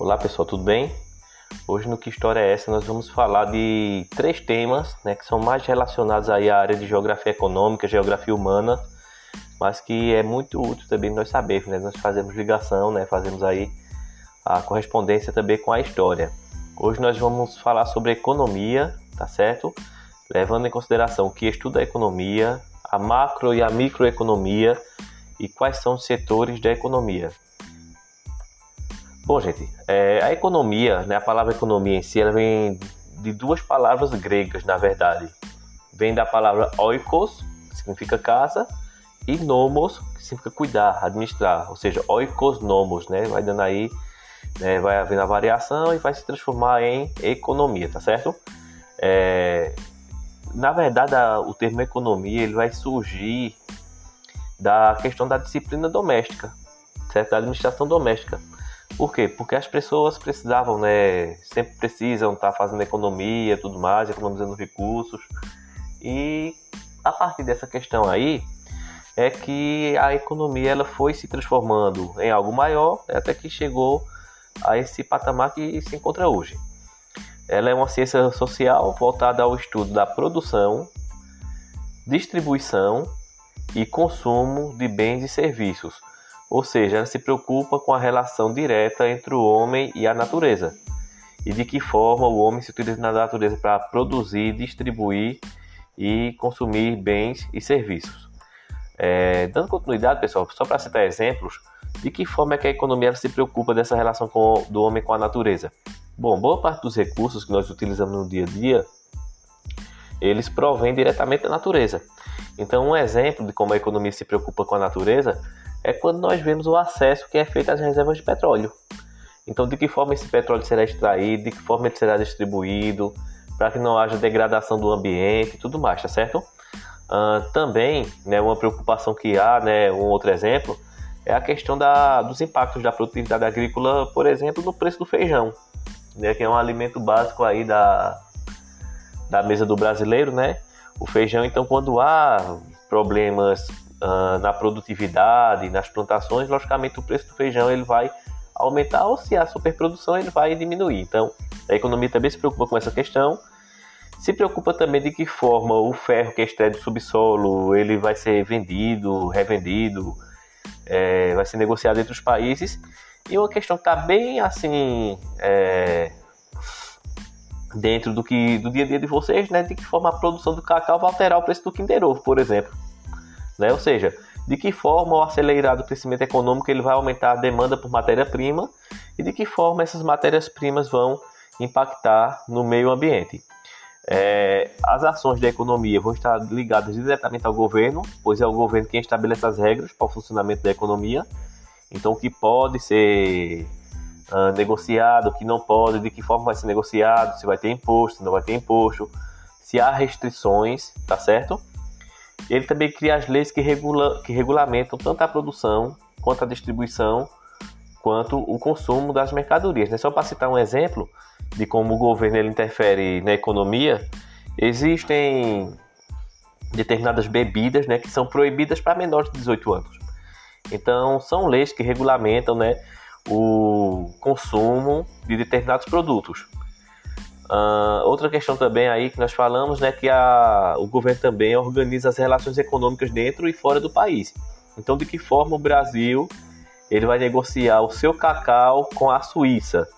Olá pessoal, tudo bem? Hoje no Que História é Essa nós vamos falar de três temas né, que são mais relacionados aí à área de geografia econômica, geografia humana, mas que é muito útil também nós sabermos, né? Nós fazemos ligação, né? Fazemos aí a correspondência também com a história. Hoje nós vamos falar sobre economia, tá certo? Levando em consideração o que estuda a economia, a macro e a microeconomia e quais são os setores da economia. Bom, gente, é, a economia, né, a palavra economia em si, ela vem de duas palavras gregas, na verdade. Vem da palavra oikos, que significa casa, e nomos, que significa cuidar, administrar, ou seja, oikos nomos, né? Vai dando aí, né, vai havendo a variação e vai se transformar em economia, tá certo? É, na verdade, a, o termo economia ele vai surgir da questão da disciplina doméstica, certo? Da administração doméstica. Por quê? Porque as pessoas precisavam, né? Sempre precisam estar tá fazendo economia, tudo mais, economizando recursos. E a partir dessa questão aí é que a economia ela foi se transformando em algo maior até que chegou a esse patamar que se encontra hoje. Ela é uma ciência social voltada ao estudo da produção, distribuição e consumo de bens e serviços ou seja, ela se preocupa com a relação direta entre o homem e a natureza e de que forma o homem se utiliza na natureza para produzir, distribuir e consumir bens e serviços. É, dando continuidade, pessoal, só para citar exemplos, de que forma é que a economia se preocupa dessa relação com, do homem com a natureza? Bom, boa parte dos recursos que nós utilizamos no dia a dia, eles provêm diretamente da natureza. Então, um exemplo de como a economia se preocupa com a natureza é quando nós vemos o acesso que é feito às reservas de petróleo. Então, de que forma esse petróleo será extraído, de que forma ele será distribuído, para que não haja degradação do ambiente e tudo mais, tá certo? Uh, também, né, uma preocupação que há, né, um outro exemplo, é a questão da, dos impactos da produtividade agrícola, por exemplo, no preço do feijão, né, que é um alimento básico aí da, da mesa do brasileiro, né? O feijão, então, quando há problemas uh, na produtividade, nas plantações, logicamente o preço do feijão ele vai aumentar ou se há superprodução ele vai diminuir. Então a economia também se preocupa com essa questão. Se preocupa também de que forma o ferro que é do subsolo ele vai ser vendido, revendido, é, vai ser negociado entre os países. E uma questão que está bem assim é, dentro do que do dia a dia de vocês, né? De que forma a produção do cacau vai alterar o preço do Kinder Ovo, por exemplo. Né? Ou seja, de que forma o acelerado crescimento econômico ele vai aumentar a demanda por matéria-prima e de que forma essas matérias-primas vão impactar no meio ambiente. É, as ações da economia vão estar ligadas diretamente ao governo, pois é o governo quem estabelece as regras para o funcionamento da economia. Então, o que pode ser uh, negociado, o que não pode, de que forma vai ser negociado, se vai ter imposto, se não vai ter imposto, se há restrições, tá certo? Ele também cria as leis que, regula, que regulamentam tanto a produção quanto a distribuição, quanto o consumo das mercadorias. Né? Só para citar um exemplo de como o governo ele interfere na economia, existem determinadas bebidas né, que são proibidas para menores de 18 anos. Então, são leis que regulamentam né, o consumo de determinados produtos. Uh, outra questão também aí que nós falamos, né, que a, o governo também organiza as relações econômicas dentro e fora do país. Então, de que forma o Brasil ele vai negociar o seu cacau com a Suíça?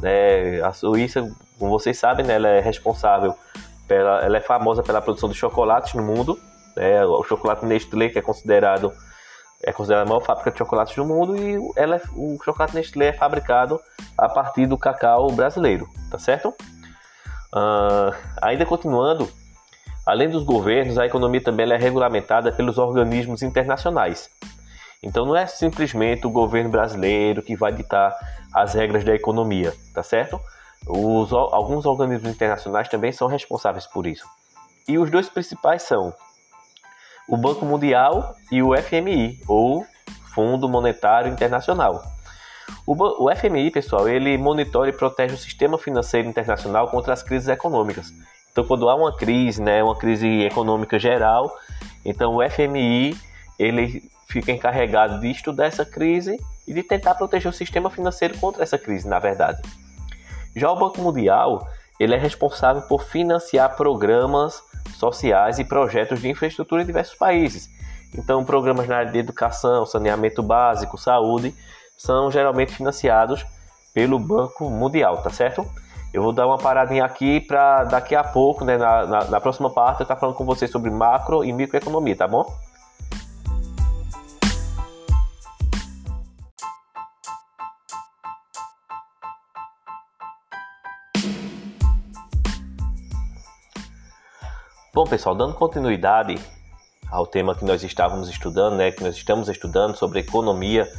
Né? A Suíça, como vocês sabem, né, ela é responsável pela, ela é famosa pela produção de chocolates no mundo. Né? O chocolate Nestlé que é considerado é considerada a maior fábrica de chocolates do mundo e ela é, o chocolate Nestlé é fabricado a partir do cacau brasileiro, tá certo? Uh, ainda continuando, além dos governos, a economia também é regulamentada pelos organismos internacionais. Então não é simplesmente o governo brasileiro que vai ditar as regras da economia, tá certo? Os, alguns organismos internacionais também são responsáveis por isso. E os dois principais são o Banco Mundial e o FMI, ou Fundo Monetário Internacional. O, FMI, pessoal, ele monitora e protege o sistema financeiro internacional contra as crises econômicas. Então, quando há uma crise, né, uma crise econômica geral, então o FMI ele fica encarregado de estudar essa crise e de tentar proteger o sistema financeiro contra essa crise, na verdade. Já o Banco Mundial, ele é responsável por financiar programas sociais e projetos de infraestrutura em diversos países. Então, programas na área de educação, saneamento básico, saúde, são geralmente financiados pelo Banco Mundial, tá certo? Eu vou dar uma paradinha aqui para daqui a pouco, né, na, na, na próxima parte, eu estar tá falando com vocês sobre macro e microeconomia, tá bom? Bom, pessoal, dando continuidade ao tema que nós estávamos estudando, né, que nós estamos estudando sobre economia,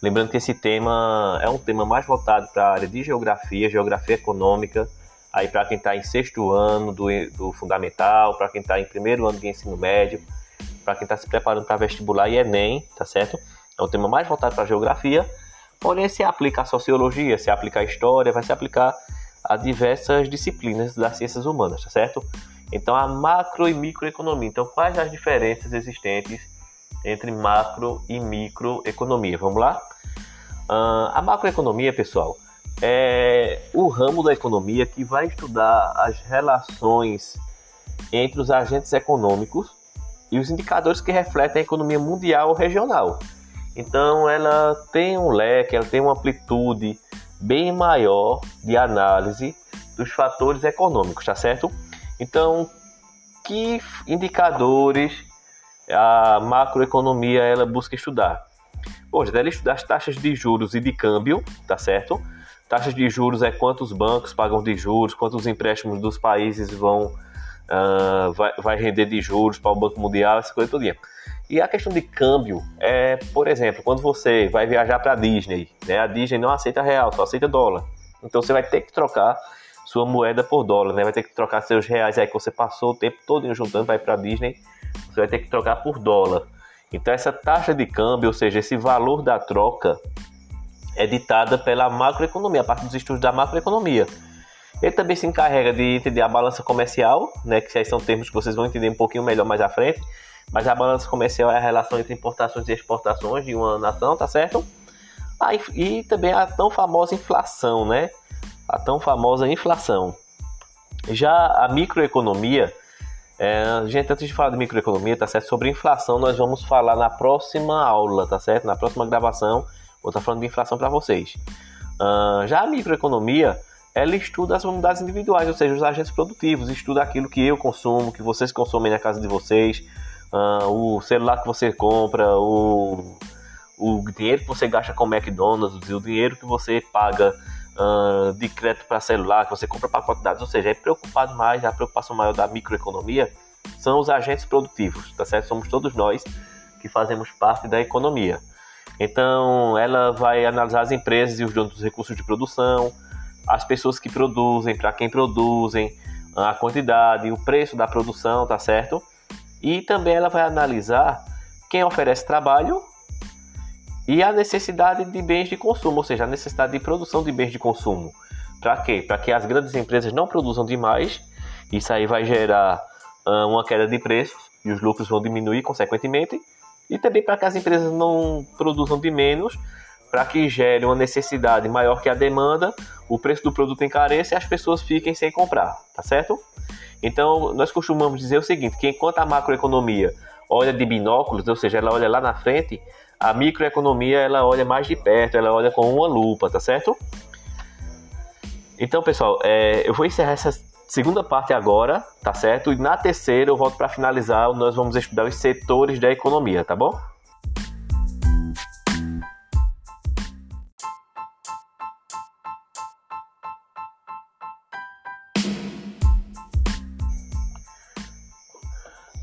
lembrando que esse tema é um tema mais voltado para a área de geografia, geografia econômica, aí para quem está em sexto ano do, do fundamental, para quem está em primeiro ano de ensino médio, para quem está se preparando para vestibular e Enem, tá certo? É um tema mais voltado para a geografia, porém se aplica à sociologia, se aplica à história, vai se aplicar a diversas disciplinas das ciências humanas, tá certo? Então, a macro e microeconomia. Então, quais as diferenças existentes entre macro e microeconomia? Vamos lá? Uh, a macroeconomia, pessoal, é o ramo da economia que vai estudar as relações entre os agentes econômicos e os indicadores que refletem a economia mundial ou regional. Então, ela tem um leque, ela tem uma amplitude bem maior de análise dos fatores econômicos, tá certo? Então, que indicadores a macroeconomia ela busca estudar? Hoje, ela estuda as taxas de juros e de câmbio, tá certo? Taxas de juros é quantos bancos pagam de juros, quantos empréstimos dos países vão uh, vai, vai render de juros para o Banco Mundial, essa coisa toda. E a questão de câmbio é, por exemplo, quando você vai viajar para a Disney, né? A Disney não aceita real, só aceita dólar. Então você vai ter que trocar sua moeda por dólar, né? Vai ter que trocar seus reais aí que você passou o tempo todo juntando vai para Disney, você vai ter que trocar por dólar. Então essa taxa de câmbio, ou seja, esse valor da troca é ditada pela macroeconomia, a parte dos estudos da macroeconomia. Ele também se encarrega de entender a balança comercial, né, que são termos que vocês vão entender um pouquinho melhor mais à frente. Mas a balança comercial é a relação entre importações e exportações de uma nação, tá certo? Ah, e também a tão famosa inflação, né? a tão famosa inflação. Já a microeconomia, é, gente, antes de falar de microeconomia, tá certo? Sobre inflação, nós vamos falar na próxima aula, tá certo? Na próxima gravação, vou estar tá falando de inflação para vocês. Uh, já a microeconomia, ela estuda as unidades individuais, ou seja, os agentes produtivos, estuda aquilo que eu consumo, que vocês consomem na casa de vocês, uh, o celular que você compra, o, o dinheiro que você gasta com McDonald's, o dinheiro que você paga uh, de crédito para celular, que você compra pacote de dados, ou seja, é preocupado mais, a preocupação maior da microeconomia são os agentes produtivos, tá certo? Somos todos nós que fazemos parte da economia. Então, ela vai analisar as empresas e os donos dos recursos de produção, as pessoas que produzem, para quem produzem, a quantidade, o preço da produção, tá certo? E também ela vai analisar quem oferece trabalho e a necessidade de bens de consumo, ou seja, a necessidade de produção de bens de consumo. Para quê? Para que as grandes empresas não produzam demais, isso aí vai gerar uh, uma queda de preços e os lucros vão diminuir consequentemente, e também para que as empresas não produzam de menos, para que gere uma necessidade maior que a demanda, o preço do produto encareça e as pessoas fiquem sem comprar, tá certo? Então, nós costumamos dizer o seguinte, que enquanto a macroeconomia olha de binóculos, ou seja, ela olha lá na frente, a microeconomia ela olha mais de perto, ela olha com uma lupa, tá certo? Então, pessoal, é, eu vou encerrar essa segunda parte agora, tá certo? E na terceira eu volto para finalizar, nós vamos estudar os setores da economia, tá bom?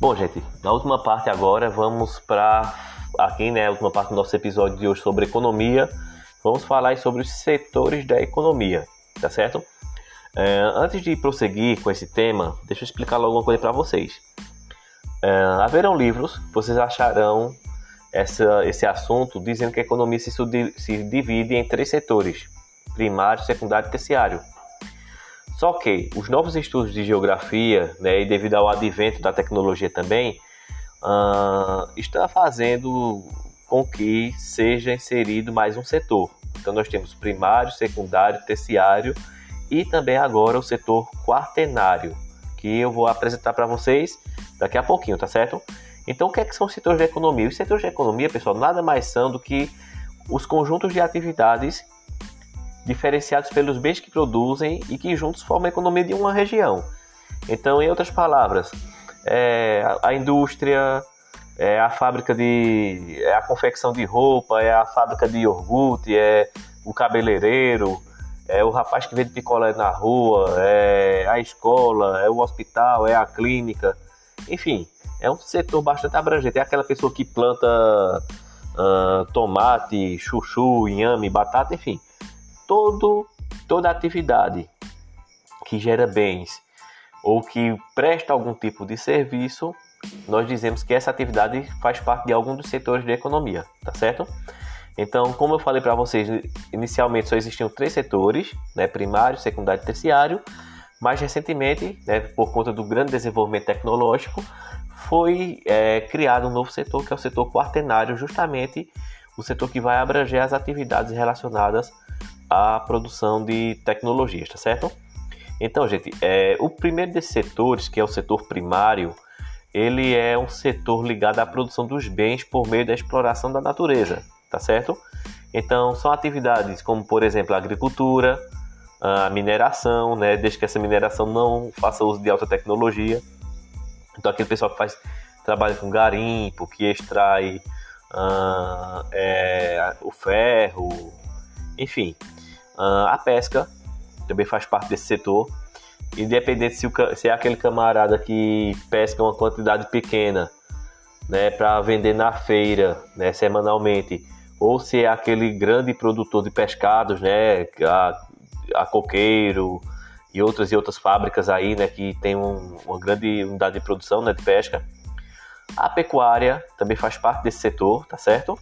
Bom, gente, na última parte agora vamos para aqui, né, a última parte do nosso episódio de hoje sobre economia, vamos falar sobre os setores da economia, tá certo? É, antes de prosseguir com esse tema, deixa eu explicar logo uma coisa para vocês. É, haverão livros, vocês acharão essa, esse assunto dizendo que a economia se, se divide em três setores: primário, secundário e terciário. Só que os novos estudos de geografia, né, e devido ao advento da tecnologia também, uh, está fazendo com que seja inserido mais um setor. Então nós temos primário, secundário, terciário e também agora o setor quaternário, que eu vou apresentar para vocês daqui a pouquinho, tá certo? Então o que, é que são os setores de economia? Os setores de economia, pessoal, nada mais são do que os conjuntos de atividades diferenciados pelos bens que produzem e que juntos formam a economia de uma região. Então, em outras palavras, é a indústria, é a fábrica de. é a confecção de roupa, é a fábrica de iogurte, é o cabeleireiro, é o rapaz que vende picolé na rua, é a escola, é o hospital, é a clínica, enfim, é um setor bastante abrangente. É aquela pessoa que planta uh, tomate, chuchu, inhame, batata, enfim, todo, toda atividade que gera bens ou que presta algum tipo de serviço, nós dizemos que essa atividade faz parte de algum dos setores de economia, tá certo? Então, como eu falei para vocês, inicialmente só existiam três setores, né, primário, secundário e terciário. Mais recentemente, né, por conta do grande desenvolvimento tecnológico, foi é, criado um novo setor, que é o setor quaternário, justamente o setor que vai abranger as atividades relacionadas à produção de tecnologias, tá certo? Então, gente, é, o primeiro desses setores, que é o setor primário, ele é um setor ligado à produção dos bens por meio da exploração da natureza, tá certo? Então, são atividades como, por exemplo, a agricultura, a mineração, né, desde que essa mineração não faça uso de alta tecnologia. Então, aquele pessoal que faz trabalho com garimpo, que extrai uh, é, o ferro, enfim, uh, a pesca também faz parte desse setor. Independente se, o, se é aquele camarada que pesca uma quantidade pequena né, para vender na feira né, semanalmente, ou se é aquele grande produtor de pescados, né, a, a coqueiro e outras e outras fábricas aí, né, que tem um, uma grande unidade de produção né, de pesca. A pecuária também faz parte desse setor, tá certo?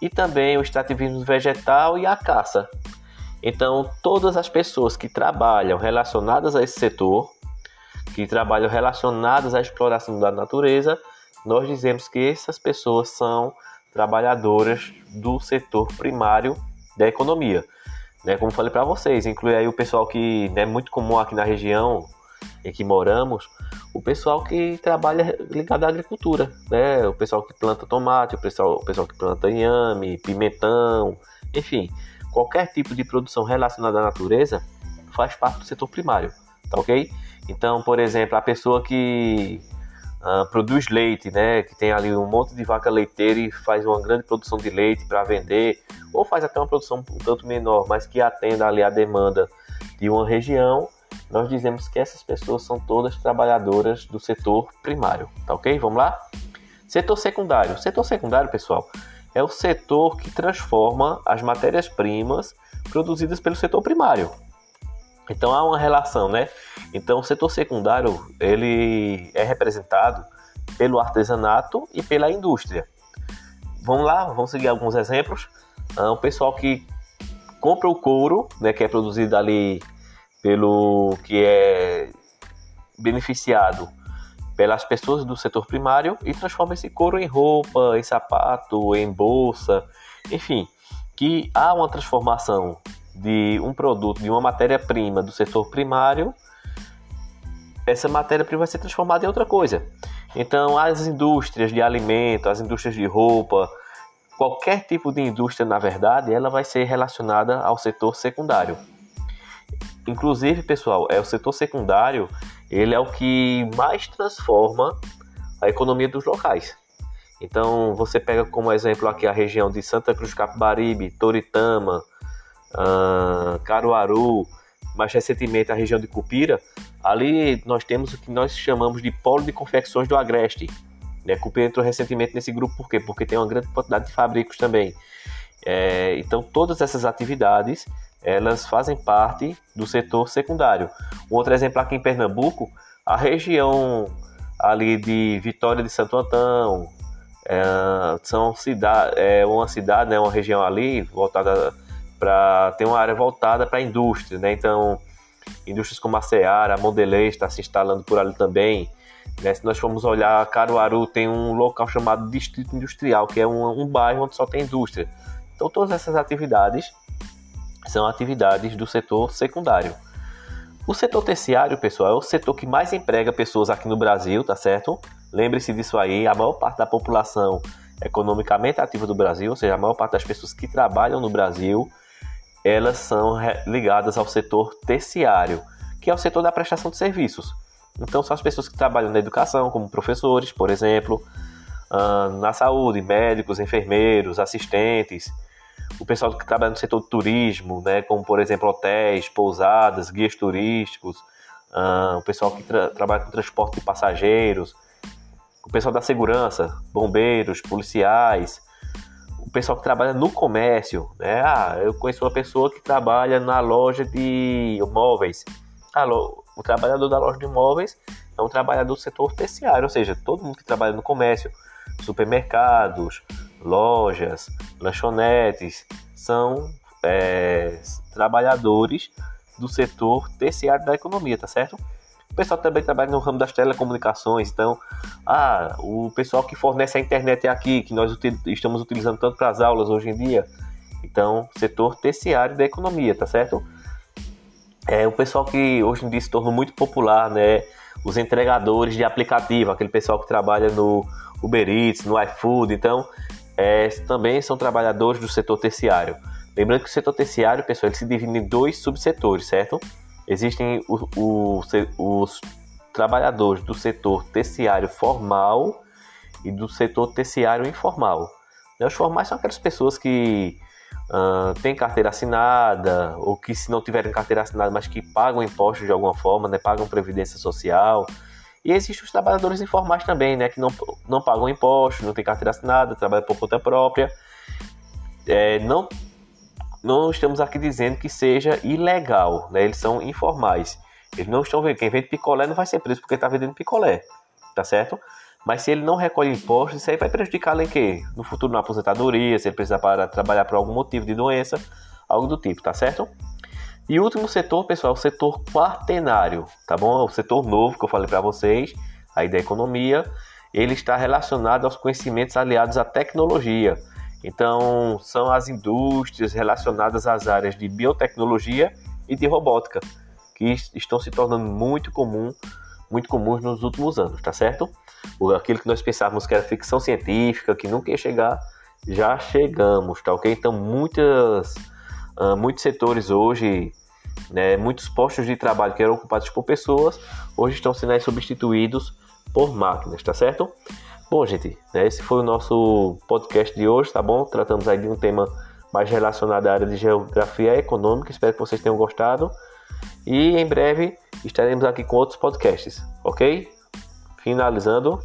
E também o extrativismo vegetal e a caça. Então, todas as pessoas que trabalham relacionadas a esse setor, que trabalham relacionadas à exploração da natureza, nós dizemos que essas pessoas são trabalhadoras do setor primário da economia. Né, como falei para vocês, inclui aí o pessoal que é muito comum aqui na região em que moramos, o pessoal que trabalha ligado à agricultura, né? O pessoal que planta tomate, o pessoal, o pessoal que planta inhame, pimentão, enfim, qualquer tipo de produção relacionada à natureza faz parte do setor primário, tá ok? Então, por exemplo, a pessoa que uh, produz leite, né, que tem ali um monte de vaca leiteira e faz uma grande produção de leite para vender, ou faz até uma produção um tanto menor, mas que atenda ali a demanda de uma região, nós dizemos que essas pessoas são todas trabalhadoras do setor primário, tá ok? Vamos lá? Setor secundário. Setor secundário, pessoal, é o setor que transforma as matérias-primas produzidas pelo setor primário. Então há uma relação, né? Então o setor secundário ele é representado pelo artesanato e pela indústria. Vamos lá, vamos seguir alguns exemplos. Ah, o pessoal que compra o couro, né, que é produzido ali pelo que é beneficiado pelas pessoas do setor primário e transforma esse couro em roupa, em sapato, em bolsa, enfim, que há uma transformação de um produto, de uma matéria-prima do setor primário, essa matéria-prima vai ser transformada em outra coisa. Então, as indústrias de alimento, as indústrias de roupa, qualquer tipo de indústria, na verdade, ela vai ser relacionada ao setor secundário. Inclusive, pessoal, é o setor secundário ele é o que mais transforma a economia dos locais. Então, você pega como exemplo aqui a região de Santa Cruz Capibaribe, Toritama, uh, Caruaru, mais recentemente a região de Cupira, ali nós temos o que nós chamamos de polo de confecções do Agreste. Né? Cupira entrou recentemente nesse grupo por quê? Porque tem uma grande quantidade de fabricos também. É, então, todas essas atividades elas fazem parte do setor secundário. Um outro exemplo aqui em Pernambuco, a região ali de Vitória de Santo Antão, é, são cidade, é uma cidade, né, uma região ali voltada para tem uma área voltada para a indústria, né? Então, indústrias como a Seara, a Mondelez está se instalando por ali também. Né? Se nós formos olhar, Caruaru tem um local chamado Distrito Industrial, que é um, um bairro onde só tem indústria. Então, todas essas atividades são atividades do setor secundário. O setor terciário, pessoal, é o setor que mais emprega pessoas aqui no Brasil, tá certo? Lembre-se disso aí, a maior parte da população economicamente ativa do Brasil, ou seja, a maior parte das pessoas que trabalham no Brasil, elas são ligadas ao setor terciário, que é o setor da prestação de serviços. Então, são as pessoas que trabalham na educação, como professores, por exemplo, ah, na saúde, médicos, enfermeiros, assistentes, o pessoal que trabalha no setor do turismo, né, como por exemplo hotéis, pousadas, guias turísticos, uh, o pessoal que tra trabalha com transporte de passageiros, o pessoal da segurança, bombeiros, policiais, o pessoal que trabalha no comércio, né? Ah, eu conheço uma pessoa que trabalha na loja de móveis. Ah, o trabalhador da loja de móveis é um trabalhador do setor terciário, ou seja, todo mundo que trabalha no comércio, supermercados, lojas, lanchonetes, são é, trabalhadores do setor terciário da economia, tá certo? O pessoal também trabalha no ramo das telecomunicações, então, ah, o pessoal que fornece a internet é aqui, que nós util estamos utilizando tanto para as aulas hoje em dia, então, setor terciário da economia, tá certo? É o pessoal que hoje em dia se tornou muito popular, né? Os entregadores de aplicativo, aquele pessoal que trabalha no Uber Eats, no iFood, então é, também são trabalhadores do setor terciário. Lembrando que o setor terciário, pessoal, ele se divide em dois subsetores, certo? Existem o, o, os trabalhadores do setor terciário formal e do setor terciário informal. Né, os formais são aquelas pessoas que uh, têm carteira assinada ou que se não tiverem carteira assinada, mas que pagam impostos de alguma forma, né, pagam previdência social e existem os trabalhadores informais também, né, que não, não pagam impostos, não têm carteira assinada, trabalham por conta própria. É, não, não estamos aqui dizendo que seja ilegal, né, eles são informais. Eles não estão vendo. Quem vende picolé não vai ser preso porque está vendendo picolé, tá certo? Mas se ele não recolhe impostos, isso aí vai prejudicar em quê? No futuro na aposentadoria, se ele precisar para trabalhar por algum motivo de doença, algo do tipo, tá certo? E último setor, pessoal, o setor quaternário, tá bom? O setor novo que eu falei para vocês, aí da economia, ele está relacionado aos conhecimentos aliados à tecnologia. Então, são as indústrias relacionadas às áreas de biotecnologia e de robótica, que estão se tornando muito comum, muito comuns nos últimos anos, tá certo? Aquilo que nós pensávamos que era ficção científica, que nunca ia chegar, já chegamos, tá ok? Então, muitas, uh, muitos setores hoje né, muitos postos de trabalho que eram ocupados por pessoas hoje estão sendo substituídos por máquinas, tá certo? Bom, gente, né, esse foi o nosso podcast de hoje, tá bom? Tratamos aí de um tema mais relacionado à área de geografia econômica. Espero que vocês tenham gostado. E em breve estaremos aqui com outros podcasts, ok? Finalizando,